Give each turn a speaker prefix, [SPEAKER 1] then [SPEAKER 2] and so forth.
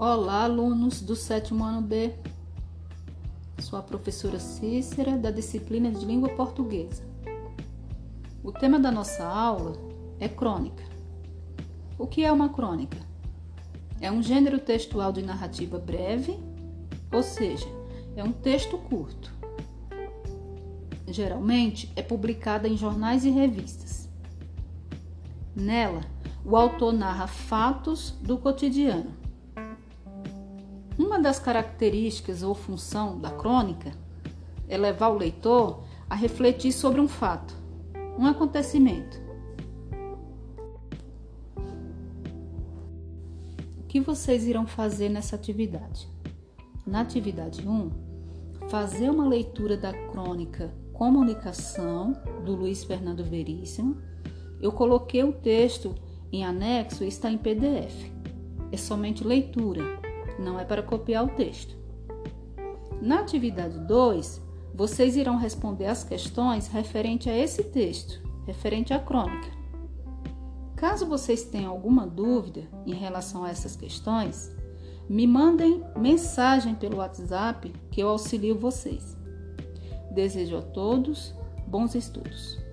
[SPEAKER 1] Olá, alunos do sétimo ano B. Sou a professora Cícera, da disciplina de língua portuguesa. O tema da nossa aula é crônica. O que é uma crônica? É um gênero textual de narrativa breve, ou seja, é um texto curto. Geralmente é publicada em jornais e revistas. Nela, o autor narra fatos do cotidiano uma das características ou função da crônica é levar o leitor a refletir sobre um fato, um acontecimento. O que vocês irão fazer nessa atividade? Na atividade 1, fazer uma leitura da crônica Comunicação, do Luiz Fernando Veríssimo. Eu coloquei o texto em anexo e está em PDF. É somente leitura não é para copiar o texto. Na atividade 2, vocês irão responder as questões referente a esse texto, referente à crônica. Caso vocês tenham alguma dúvida em relação a essas questões, me mandem mensagem pelo WhatsApp que eu auxilio vocês. Desejo a todos bons estudos.